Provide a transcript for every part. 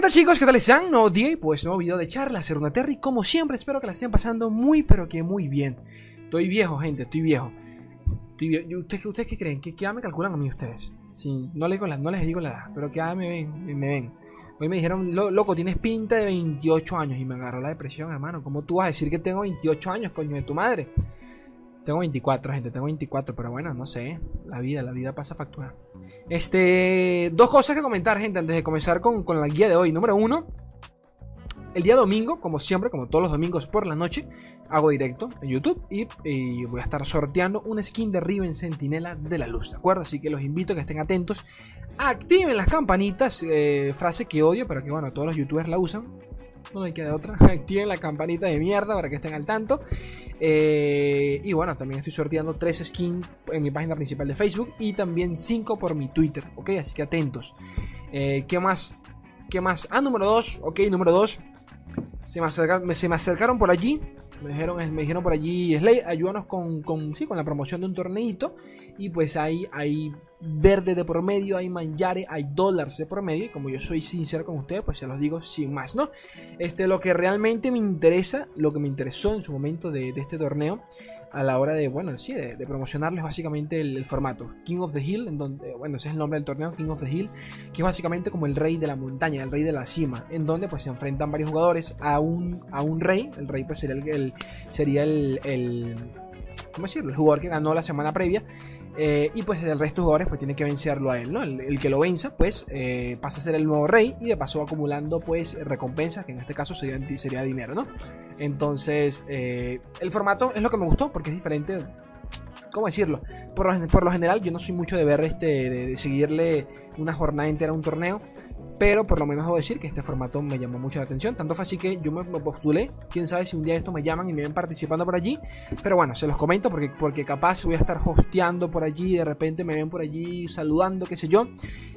tal chicos? ¿Qué tal están? Nuevo día pues nuevo video de charla, ser una Terry Como siempre, espero que la estén pasando muy pero que muy bien Estoy viejo, gente, estoy viejo estoy viejo. ¿Ustedes, ¿Ustedes qué creen? ¿Qué, qué me calculan a mí ustedes? Sí, no, les, no les digo la edad, pero que me ven, me ven Hoy me dijeron, loco, tienes pinta de 28 años Y me agarró la depresión, hermano ¿Cómo tú vas a decir que tengo 28 años, coño de tu madre? Tengo 24, gente, tengo 24, pero bueno, no sé. La vida, la vida pasa factura. Este. Dos cosas que comentar, gente, antes de comenzar con, la guía de hoy. Número uno. El día domingo, como siempre, como todos los domingos por la noche, hago directo en YouTube y, voy a estar sorteando un skin de Riven Sentinela de la Luz, ¿de acuerdo? Así que los invito a que estén atentos. Activen las campanitas, eh, frase que odio, pero que bueno, todos los youtubers la usan no me queda otra. Activen la campanita de mierda para que estén al tanto. Eh, y bueno, también estoy sorteando 3 skins en mi página principal de Facebook y también 5 por mi Twitter, ¿ok? Así que atentos. Eh, ¿Qué más? ¿Qué más? Ah, número 2, ok, número 2. Se me, acercaron, por allí. Me dijeron, me dijeron por allí, Slay, ayúdanos con, con, sí, con la promoción de un torneito. Y pues ahí, ahí verde de por medio, hay manjare, hay dólares de por medio. Y como yo soy sincero con ustedes, pues se los digo sin más, ¿no? Este, lo que realmente me interesa, lo que me interesó en su momento de, este torneo, a la hora de, bueno, sí, de, promocionarles básicamente el, formato King of the Hill, en donde, bueno, ese es el nombre del torneo, King of the Hill, que es básicamente como el rey de la montaña, el rey de la cima, en donde pues se enfrentan varios jugadores a un, a un rey, el rey pues sería el, sería el, el ¿cómo decirlo? El jugador que ganó la semana previa eh, y pues el resto de jugadores pues tiene que vencerlo a él, ¿no? El, que lo venza pues eh, pasa a ser el nuevo rey y de paso acumulando pues recompensas, que en este caso sería, dinero, ¿no? Entonces eh, el formato es lo que me gustó porque es diferente ¿cómo decirlo? Por lo, general, yo no soy mucho de ver este, de, seguirle una jornada entera a un torneo. Pero por lo menos debo decir que este formato me llamó mucho la atención. Tanto fue así que yo me, postulé. Quién sabe si un día esto me llaman y me ven participando por allí. Pero bueno, se los comento porque, porque capaz voy a estar hosteando por allí. De repente me ven por allí saludando, qué sé yo.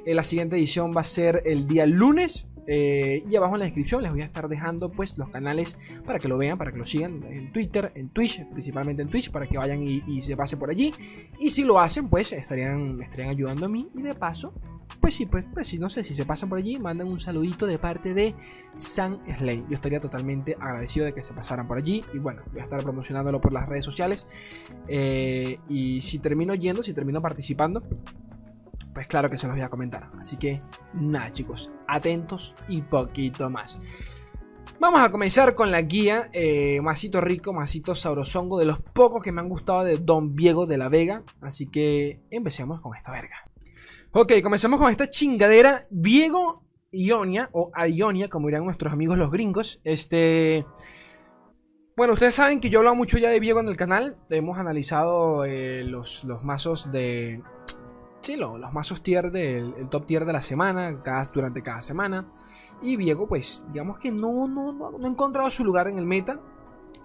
Eh, la siguiente edición va a ser el día lunes. Eh, y abajo en la descripción les voy a estar dejando pues los canales para que lo vean, para que lo sigan en Twitter, en Twitch, principalmente en Twitch, para que vayan y, y se pase por allí. Y si lo hacen, pues estarían, estarían ayudando a mí y de paso pues sí, pues, pues sí, no sé, si se pasan por allí, mandan un saludito de parte de San Slay. Yo estaría totalmente agradecido de que se pasaran por allí. Y bueno, voy a estar promocionándolo por las redes sociales. Eh, y si termino yendo, si termino participando, pues claro que se los voy a comentar. Así que nada, chicos, atentos y poquito más. Vamos a comenzar con la guía eh, Masito rico, masito sabrosongo De los pocos que me han gustado de Don Diego de la Vega Así que empecemos con esta verga Ok, comenzamos con esta chingadera. Diego Ionia, o Ionia, como dirán nuestros amigos los gringos. Este. Bueno, ustedes saben que yo he hablado mucho ya de Viego en el canal. Hemos analizado eh, los, los, mazos de. Sí, los, mazos tier del el top tier de la semana, cada, durante cada semana. Y Viego, pues, digamos que no, no, no, no ha encontrado su lugar en el meta.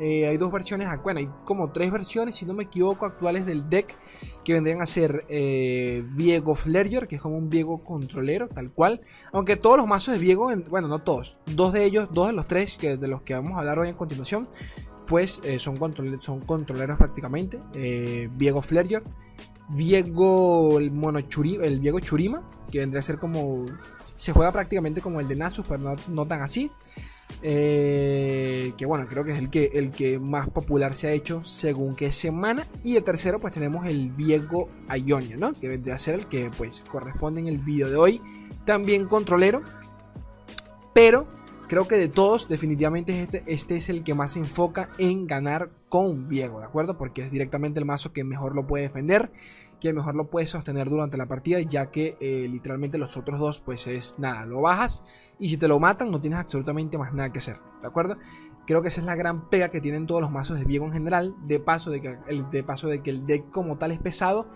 Eh, hay dos versiones, bueno, hay como tres versiones, si no me equivoco, actuales del deck que vendrían a ser eh, Viego Flerger, que es como un Viego controlero, tal cual. Aunque todos los mazos de Viego, bueno, no todos, dos de ellos, dos de los tres que, de los que vamos a hablar hoy en continuación, pues eh, son, son controleros prácticamente. Viego Flerger, Viego el, mono el Viego Churima, que vendría a ser como. Se juega prácticamente como el de Nasus, pero no, no tan así. Eh, que bueno, creo que es el que, el que más popular se ha hecho según qué semana. Y el tercero, pues tenemos el Viego Ionia, ¿no? Que debe ser el que pues corresponde en el vídeo de hoy. También controlero. Pero creo que de todos, definitivamente este, este es el que más se enfoca en ganar con Viego, ¿de acuerdo? Porque es directamente el mazo que mejor lo puede defender que mejor lo puede sostener durante la partida, ya que eh, literalmente los otros dos, pues es nada, lo bajas y si te lo matan no tienes absolutamente más nada que hacer, ¿de acuerdo? Creo que esa es la gran pega que tienen todos los mazos de Viego en general, de paso de que el, de paso de que el deck como tal es pesado,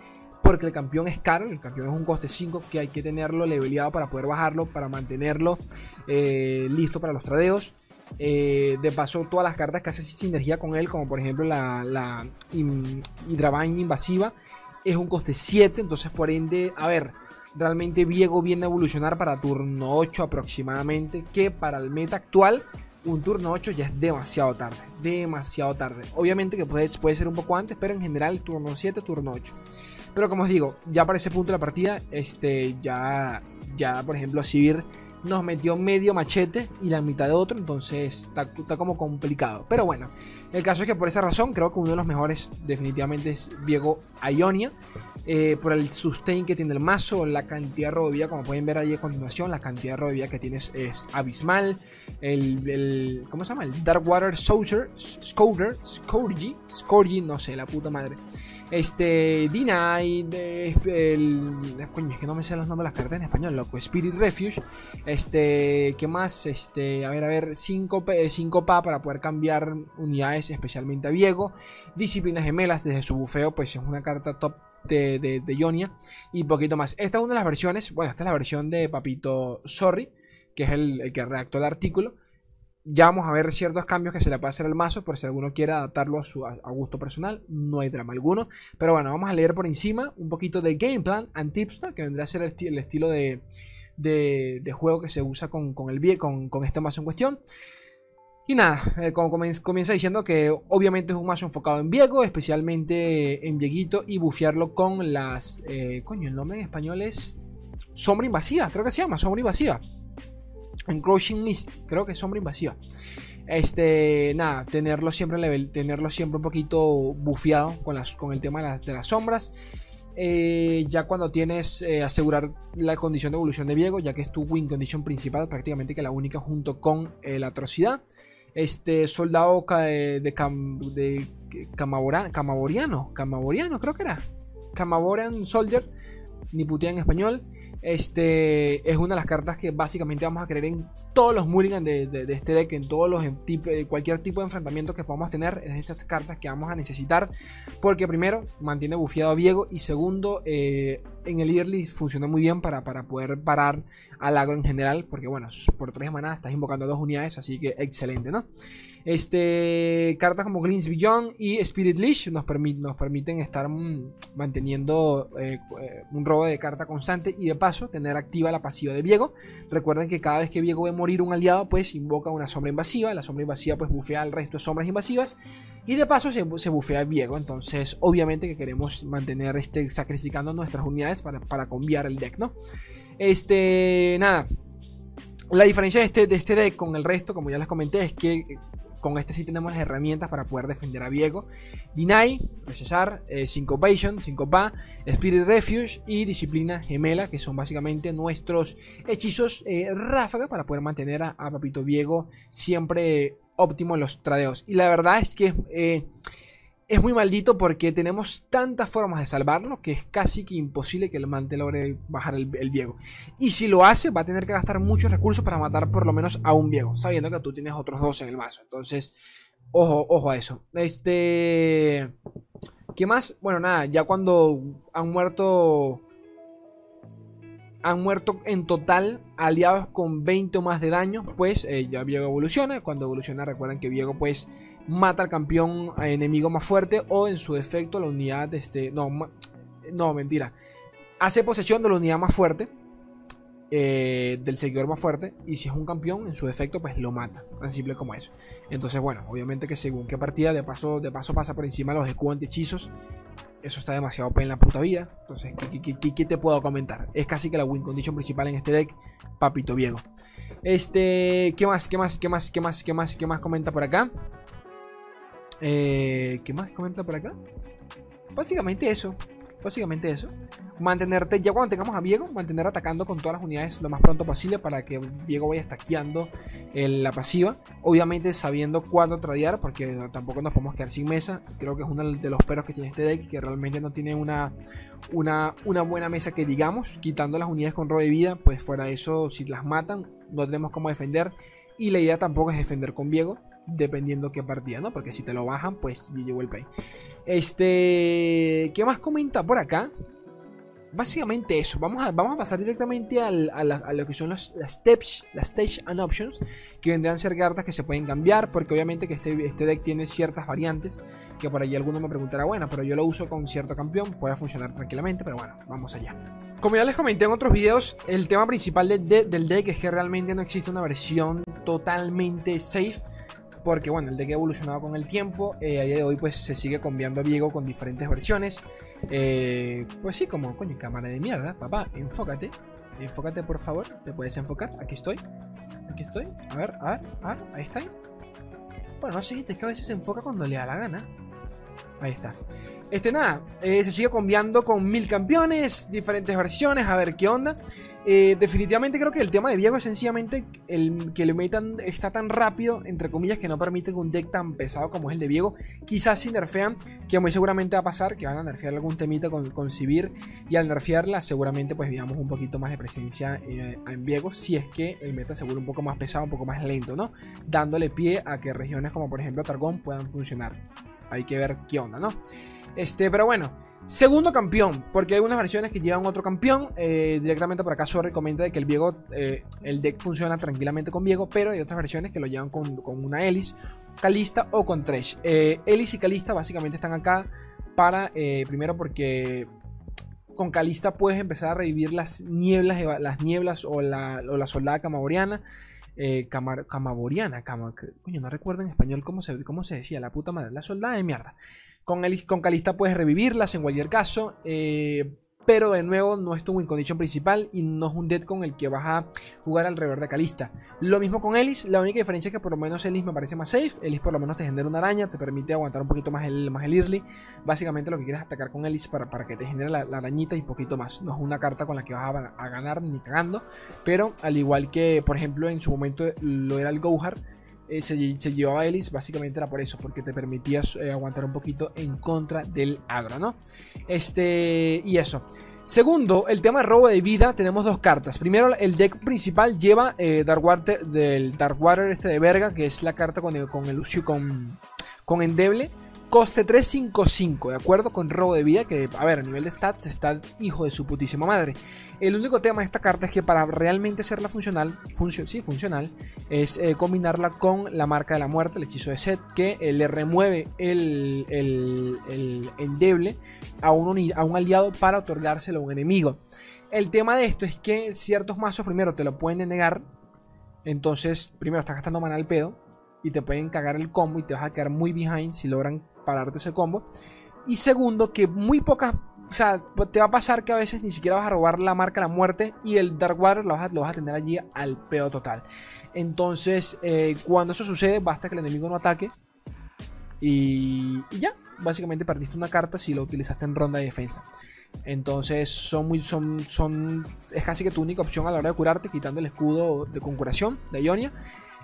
porque el campeón es caro, el campeón es un coste 5 que hay que tenerlo leveleado para poder bajarlo, para mantenerlo eh, listo para los tradeos. Eh, de paso, todas las cartas que hacen sinergia con él, como por ejemplo la, la invasiva, es un coste 7, entonces por ende, a ver, realmente Viego viene a evolucionar para turno 8 aproximadamente, que para el meta actual un turno 8 ya es demasiado tarde, demasiado tarde. Obviamente que puede, puede ser un poco antes, pero en general turno 7, turno 8. Pero como os digo, ya para ese punto de la partida, este, ya, ya por ejemplo, Sivir nos metió medio machete y la mitad de otro, entonces está, como complicado. Pero bueno, el caso es que por esa razón creo que uno de los mejores definitivamente es Diego Ionia. Eh, por el sustain que tiene el mazo, la cantidad de vida, como pueden ver ahí a continuación, la cantidad de vida que tienes es abismal. El, ¿cómo se llama? El Dark Water Soldier, Scouter, Scourgy, Scourgy, no sé, la puta madre. Este, Deny, el, coño, es que no me sé los nombres de las cartas en español, loco. Spirit Refuge, este, ¿qué más? Este, a ver, a ver, 5 pa para poder cambiar unidades, especialmente a Viego. Disciplinas gemelas desde su bufeo, pues es una carta top de, de, Ionia y poquito más. Esta es una de las versiones, bueno, esta es la versión de Papito Sorry, que es el, que redactó el artículo. Ya vamos a ver ciertos cambios que se le puede hacer al mazo, por si alguno quiere adaptarlo a su a gusto personal, no hay drama alguno. Pero bueno, vamos a leer por encima un poquito de game plan and que vendría a ser el, estilo de, de, juego que se usa con, con el, con, con este mazo en cuestión. Y nada, eh, como comienza diciendo que obviamente es un mazo enfocado en Viego, especialmente en Vieguito, y bufearlo con las... Eh, coño, el nombre en español es Sombra Invasiva, creo que se llama, Sombra Invasiva. Encroaching Mist, creo que es Sombra Invasiva. Este, nada, tenerlo siempre level, tenerlo siempre un poquito bufeado con, con el tema de las, de las sombras. Eh, ya cuando tienes asegurar la condición de evolución de Viego, ya que es tu win condition principal, prácticamente que la única junto con la atrocidad este soldado de, de, de Camaboriano, creo que era, Camaborian Soldier, ni putea en español. Este es una de las cartas que básicamente vamos a querer en todos los mulligans de, este deck, en todos los cualquier tipo de enfrentamiento que podamos tener. Es esas cartas que vamos a necesitar. Porque primero, mantiene bufiado a Viego. Y segundo, eh, en el early funciona muy bien para, para poder parar al agro en general. Porque bueno, por tres manadas estás invocando dos unidades. Así que excelente, ¿no? Este, cartas como Gleams Beyond y Spirit Leash nos, permiten estar mm, manteniendo eh, eh, un robo de carta constante y de paso tener activa la pasiva de Viego. Recuerden que cada vez que Viego ve morir un aliado, pues invoca una sombra invasiva. La sombra invasiva pues bufea al resto de sombras invasivas y de paso se, se bufea Viego. Entonces, obviamente que queremos mantener este, sacrificando nuestras unidades para, para cambiar el deck, ¿no? Este, nada. La diferencia de este, de este deck con el resto, como ya les comenté, es que con este sí tenemos las herramientas para poder defender a Viego. Deny, Recesar, eh, Syncopation, Syncopa, Spirit Refuge y Disciplina Gemela, que son básicamente nuestros hechizos eh, ráfaga para poder mantener a, Papito Viego siempre óptimo en los tradeos. Y la verdad es que eh, es muy maldito porque tenemos tantas formas de salvarlo que es casi que imposible que el mante logre bajar el, Viego. Y si lo hace, va a tener que gastar muchos recursos para matar por lo menos a un Viego, sabiendo que tú tienes otros dos en el mazo. Entonces, ojo, ojo a eso. Este. ¿Qué más? Bueno, nada, ya cuando han muerto. Han muerto en total aliados con 20 o más de daño, pues eh, ya Viego evoluciona. Cuando evoluciona, recuerden que Viego, pues mata al campeón enemigo más fuerte o en su defecto la unidad este no no mentira. Hace posesión de la unidad más fuerte eh, del seguidor más fuerte y si es un campeón en su defecto pues lo mata. Tan simple como eso. Entonces bueno obviamente que según qué partida de paso de paso pasa por encima los escudos hechizos. Eso está demasiado en la puta vida. Entonces ¿qué, te puedo comentar es casi que la win condition principal en este deck papito viejo. Este qué más qué más qué más qué más qué más qué más comenta por acá eh, ¿Qué más comenta por acá? Básicamente eso. Básicamente eso. Mantenerte, ya cuando tengamos a Viego, mantener atacando con todas las unidades lo más pronto posible para que Viego vaya stackeando la pasiva. Obviamente sabiendo cuándo tradear, porque tampoco nos podemos quedar sin mesa. Creo que es uno de los peros que tiene este deck, que realmente no tiene una, una, una buena mesa que digamos. Quitando las unidades con robo de vida, pues fuera de eso, si las matan, no tenemos cómo defender. Y la idea tampoco es defender con Viego dependiendo qué partida, ¿no? Porque si te lo bajan, pues yo llevo el play. Este, ¿qué más comenta por acá? Básicamente eso, vamos a, vamos a pasar directamente a, lo que son las steps, las stage and options, que vendrán a ser cartas que se pueden cambiar, porque obviamente que este, este deck tiene ciertas variantes, que por ahí alguno me preguntará, bueno, pero yo lo uso con cierto campeón, puede funcionar tranquilamente, pero bueno, vamos allá. Como ya les comenté en otros videos, el tema principal del deck es que realmente no existe una versión totalmente safe, porque bueno, el deck ha evolucionado con el tiempo, eh, a día de hoy pues se sigue cambiando a Viego con diferentes versiones, eh, pues sí, como coño, cámara de mierda, papá, enfócate, Enfócate, por favor. ¿Te puedes enfocar? Aquí estoy. Aquí estoy. A ver, a ver, a ver. Ahí está. Bueno, no sé, es que a veces se enfoca cuando le da la gana. Ahí está. Este nada, eh, se sigue cambiando con mil campeones, diferentes versiones, a ver qué onda. Eh, definitivamente creo que el tema de Viego es sencillamente el que el metan está tan rápido, entre comillas, que no permite un deck tan pesado como es el de Viego, quizás si nerfean, que muy seguramente va a pasar, que van a nerfear algún temita con, con y al nerfearla seguramente pues veamos un poquito más de presencia eh, en Viego, si es que el meta se vuelve un poco más pesado, un poco más lento, ¿no? Dándole pie a que regiones como por ejemplo Targón puedan funcionar. Hay que ver qué onda, ¿no? Este, pero bueno. Segundo campeón, porque hay unas versiones que llevan otro campeón. Eh, directamente por acá Sorry comenta de que el Viego, eh, el deck funciona tranquilamente con Viego, pero hay otras versiones que lo llevan con, una Elis, Calista o con Thresh. Eh, y Calista básicamente están acá para, primero porque con Calista puedes empezar a revivir las nieblas, las nieblas o la, o la soldada camaboriana. camaboriana, coño, no recuerdo en español cómo se, cómo se decía, la puta madre, la soldada de mierda. Con, con Calista puedes revivirlas en cualquier caso. Eh, pero de nuevo no es tu win condition principal y no es un dead con el que vas a jugar alrededor de Calista. Lo mismo con Ellis, la única diferencia es que por lo menos Ellis me parece más safe. Ellis por lo menos te genera una araña, te permite aguantar un poquito más el, más el early. Básicamente lo que quieres es atacar con Ellis para, para que te genere la, arañita y poquito más. No es una carta con la que vas a, ganar ni cagando. Pero al igual que por ejemplo en su momento lo era el Gohar eh, se, llevaba a Ellis, básicamente era por eso, porque te permitías eh, aguantar un poquito en contra del agro, ¿no? Este, y eso. Segundo, el tema de robo de vida, tenemos dos cartas. Primero, el deck principal lleva eh, Darkwater, del Darkwater este de verga, que es la carta con el, con el con, con endeble. Coste 355, ¿de acuerdo? Con robo de vida, que, a ver, a nivel de stats está hijo de su putísima madre. El único tema de esta carta es que para realmente hacerla funcional, sí, funcional, es eh, combinarla con la marca de la muerte, el hechizo de Set, que eh, le remueve el, el, endeble a un, a un aliado para otorgárselo a un enemigo. El tema de esto es que ciertos mazos primero te lo pueden denegar, entonces primero estás gastando mana al pedo y te pueden cagar el combo y te vas a quedar muy behind si logran pararte ese combo. Y segundo, que muy pocas. O sea, te va a pasar que a veces ni siquiera vas a robar la marca la muerte y el Dark Water lo vas a, lo vas a tener allí al pedo total. Entonces, eh, cuando eso sucede, basta que el enemigo no ataque. Y, ya, básicamente perdiste una carta si lo utilizaste en ronda de defensa. Entonces son muy, son, son, es casi que tu única opción a la hora de curarte, quitando el escudo de concuración de Ionia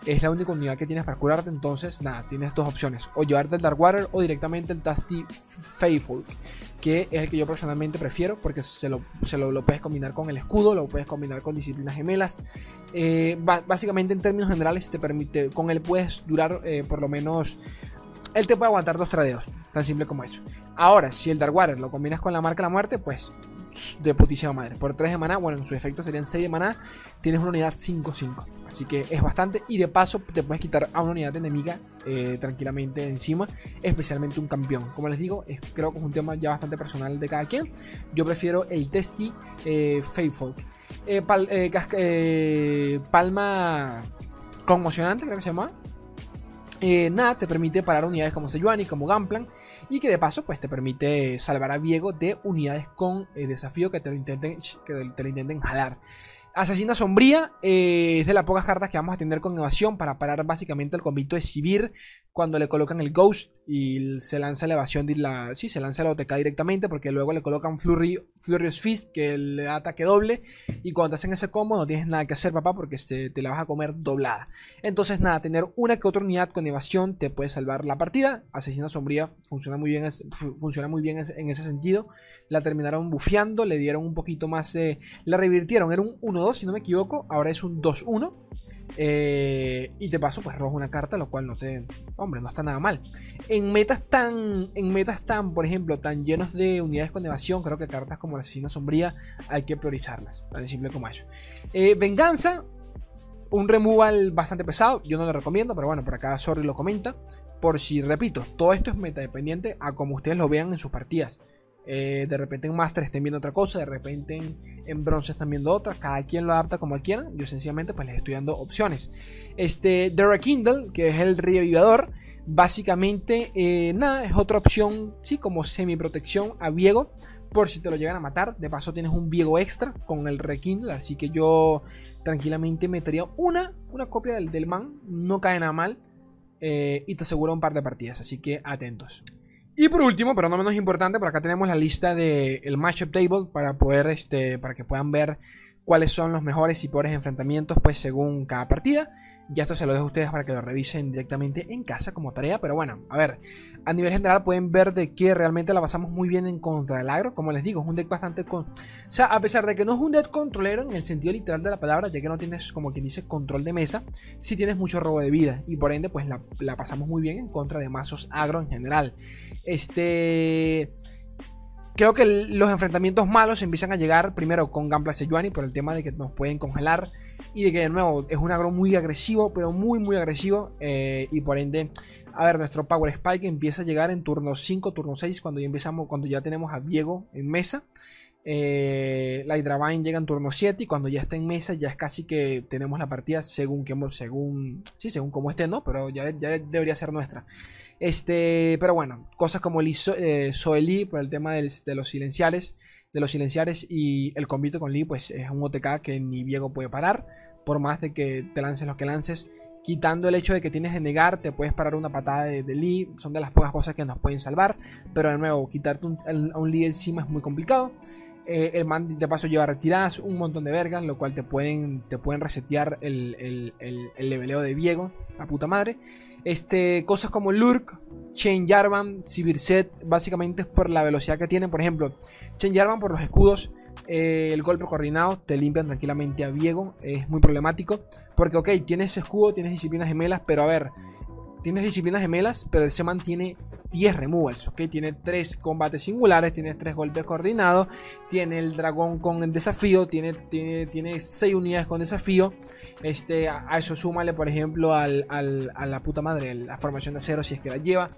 es la única unidad que tienes para curarte. Entonces, nada, tienes dos opciones: o llevarte el Darkwater o directamente el Tasty Faithful, que es el que yo personalmente prefiero porque se lo, se lo, puedes combinar con el escudo, lo puedes combinar con disciplinas gemelas. Eh, básicamente, en términos generales, te permite, con él puedes durar eh, por lo menos. Él te puede aguantar dos tradeos, tan simple como eso. Ahora, si el Darkwater lo combinas con la marca de la muerte, pues de putísima madre. Por 3 de maná, bueno, en su efecto serían 6 de maná, tienes una unidad 5-5. Así que es bastante. Y de paso te puedes quitar a una unidad enemiga eh, tranquilamente encima, especialmente un campeón. Como les digo, es, creo que es un tema ya bastante personal de cada quien. Yo prefiero el Testy eh, Faithful. Eh, eh, palma conmocionante, creo que se llama. Eh, nada, te permite parar unidades como Sejuani, como Gamplan, y que de paso pues te permite salvar a Viego de unidades con eh, desafío que te lo intenten, que te lo intenten jalar. Asesina Sombría eh, es de las pocas cartas que vamos a tener con evasión para parar básicamente el convito de Sivir cuando le colocan el Ghost y se lanza la evasión de la. Sí, se lanza la OTK directamente porque luego le colocan Flurry, Furious Fist que le da ataque doble. Y cuando te hacen ese combo no tienes nada que hacer, papá, porque te la vas a comer doblada. Entonces, nada, tener una que otra unidad con evasión te puede salvar la partida. Asesina Sombría funciona muy bien, funciona muy bien en ese sentido. La terminaron bufeando, le dieron un poquito más. la revirtieron, era un 1-2, si no me equivoco. Ahora es un 2-1. Eh, y te paso, pues rojo una carta, lo cual no te. Hombre, no está nada mal. En metas tan. En metas tan, por ejemplo, tan llenos de unidades con evasión, creo que cartas como la asesina sombría hay que priorizarlas. Tan simple como eso. Eh, venganza. Un removal bastante pesado. Yo no lo recomiendo, pero bueno, por acá Sorry lo comenta. Por si, repito, todo esto es meta dependiente a como ustedes lo vean en sus partidas. Eh, de repente en Master estén viendo otra cosa, de repente en, Bronce están viendo otra. Cada quien lo adapta como quiera. Yo sencillamente pues les estoy dando opciones. Este, Derek Kindle, que es el revivador, básicamente eh, nada, es otra opción, sí, como semi protección a Viego por si te lo llegan a matar. De paso tienes un Viego extra con el Rekindle, así que yo tranquilamente metería una, una copia del, del man, no cae nada mal. Eh, y te asegura un par de partidas, así que atentos. Y por último, pero no menos importante, por acá tenemos la lista del el matchup table para poder, este, para que puedan ver cuáles son los mejores y peores enfrentamientos, pues según cada partida. Ya esto se lo dejo a ustedes para que lo revisen directamente en casa como tarea. Pero bueno, a ver, a nivel general pueden ver de que realmente la pasamos muy bien en contra del agro. Como les digo, es un deck bastante... Con... O sea, a pesar de que no es un deck controlero en el sentido literal de la palabra, ya que no tienes, como quien dice, control de mesa, sí tienes mucho robo de vida. Y por ende, pues la, la pasamos muy bien en contra de mazos agro en general. Este creo que los enfrentamientos malos empiezan a llegar primero con Gampla Sejuani por el tema de que nos pueden congelar y de que de nuevo es un agro muy agresivo, pero muy muy agresivo eh, y por ende, a ver, nuestro Power Spike empieza a llegar en turno 5, turno 6 cuando ya empezamos, cuando ya tenemos a Diego en mesa. Eh, la Hydravine llega en turno 7 y cuando ya está en mesa ya es casi que tenemos la partida según que según sí, según como esté, ¿no? Pero ya, ya debería ser nuestra. Este, pero bueno, cosas como el eh, Soeli por el tema de los silenciales, de los silenciares y el convite con Lee, pues es un OTK que ni Diego puede parar, por más de que te lances lo que lances. Quitando el hecho de que tienes de negar, te puedes parar una patada de, Lee, son de las pocas cosas que nos pueden salvar, pero de nuevo, quitarte a un Lee encima es muy complicado. Eh, el man de paso lleva retiradas, un montón de vergas, lo cual te pueden, te pueden resetear el, el, el, leveleo de Viego, a puta madre. Este, cosas como Lurk, Chain Jarvan, Sibirset, básicamente es por la velocidad que tienen. Por ejemplo, Chain Jarvan por los escudos, eh, el golpe coordinado, te limpian tranquilamente a Viego, es muy problemático. Porque, ok, tienes escudo, tienes disciplinas gemelas, pero a ver, tienes disciplinas gemelas, pero se mantiene 10 removals, ¿ok? Tiene 3 combates singulares, tiene 3 golpes coordinados, tiene el dragón con el desafío, tiene, tiene, tiene 6 unidades con desafío. Este, a, eso súmale, por ejemplo, al, al, a la puta madre, la formación de acero si es que la lleva.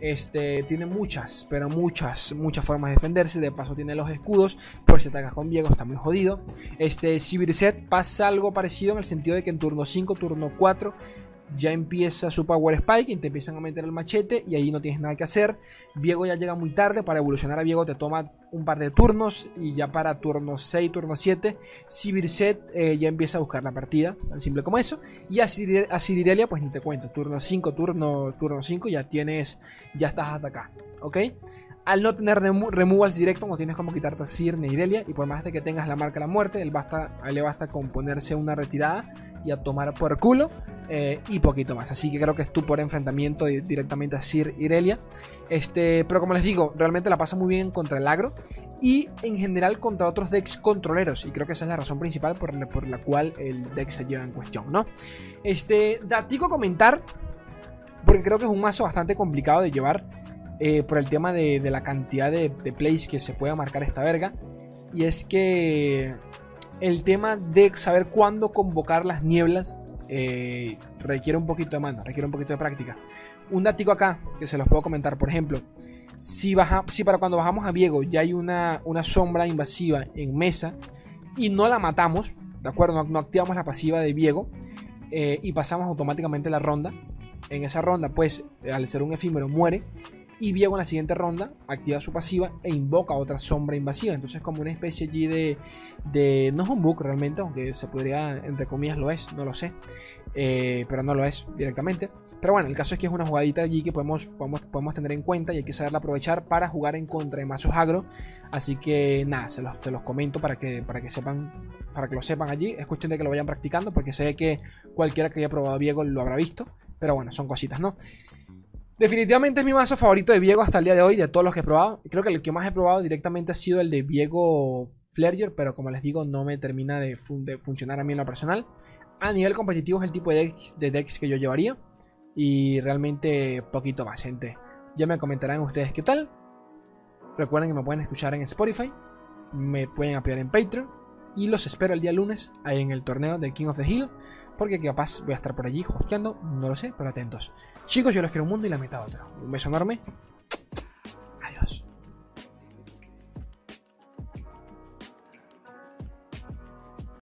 Este, tiene muchas, pero muchas, muchas formas de defenderse. De paso tiene los escudos. Por si atacas con Diego está muy jodido. Este, Sibirset pasa algo parecido en el sentido de que en turno 5, turno 4 ya empieza su Power Spike y te empiezan a meter el machete y ahí no tienes nada que hacer. Viego ya llega muy tarde, para evolucionar a Viego te toma un par de turnos y ya para turno 6, turno 7, Sibirset eh, ya empieza a buscar la partida, tan simple como eso. Y a, Cirirelia pues ni te cuento, turno 5, turno, turno 5 ya tienes, ya estás hasta acá, ¿ok? Al no tener removals directo, no tienes como quitarte a Sir ni Irelia. Y por más de que tengas la marca de la muerte, él basta, a le basta con ponerse una retirada y a tomar por culo. Eh, y poquito más. Así que creo que es tú por enfrentamiento directamente a Sir Irelia. Este, pero como les digo, realmente la pasa muy bien contra el agro y en general contra otros decks controleros. Y creo que esa es la razón principal por la, por la cual el deck se lleva en cuestión, ¿no? Este, datico a comentar, porque creo que es un mazo bastante complicado de llevar eh, por el tema de, la cantidad de, de plays que se puede marcar esta verga. Y es que el tema de saber cuándo convocar las nieblas eh, requiere un poquito de mano, requiere un poquito de práctica. Un dato acá que se los puedo comentar, por ejemplo, si, para cuando bajamos a Viego ya hay una, una sombra invasiva en mesa y no la matamos, ¿de acuerdo? No, activamos la pasiva de Viego eh, y pasamos automáticamente la ronda. En esa ronda, pues, al ser un efímero, muere y Viego en la siguiente ronda activa su pasiva e invoca otra sombra invasiva. Entonces como una especie allí de, de... No es un bug realmente, aunque se podría, entre comillas lo es, no lo sé. Eh, pero no lo es directamente. Pero bueno, el caso es que es una jugadita allí que podemos, podemos, podemos tener en cuenta y hay que saberla aprovechar para jugar en contra de mazos agro. Así que nada, se los, se los comento para que, para que sepan para que lo sepan allí. Es cuestión de que lo vayan practicando porque sé que cualquiera que haya probado Viego lo habrá visto. Pero bueno, son cositas, ¿no? Definitivamente es mi mazo favorito de Viego hasta el día de hoy, de todos los que he probado. Creo que el que más he probado directamente ha sido el de Viego Flerger, pero como les digo, no me termina de, funcionar a mí en lo personal. A nivel competitivo es el tipo de decks, que yo llevaría. Y realmente poquito más, gente. Ya me comentarán ustedes qué tal. Recuerden que me pueden escuchar en Spotify. Me pueden apoyar en Patreon. Y los espero el día lunes ahí en el torneo de King of the Hill. Porque capaz voy a estar por allí hosteando, no lo sé, pero atentos. Chicos, yo los quiero un mundo y la meta otro. Un beso enorme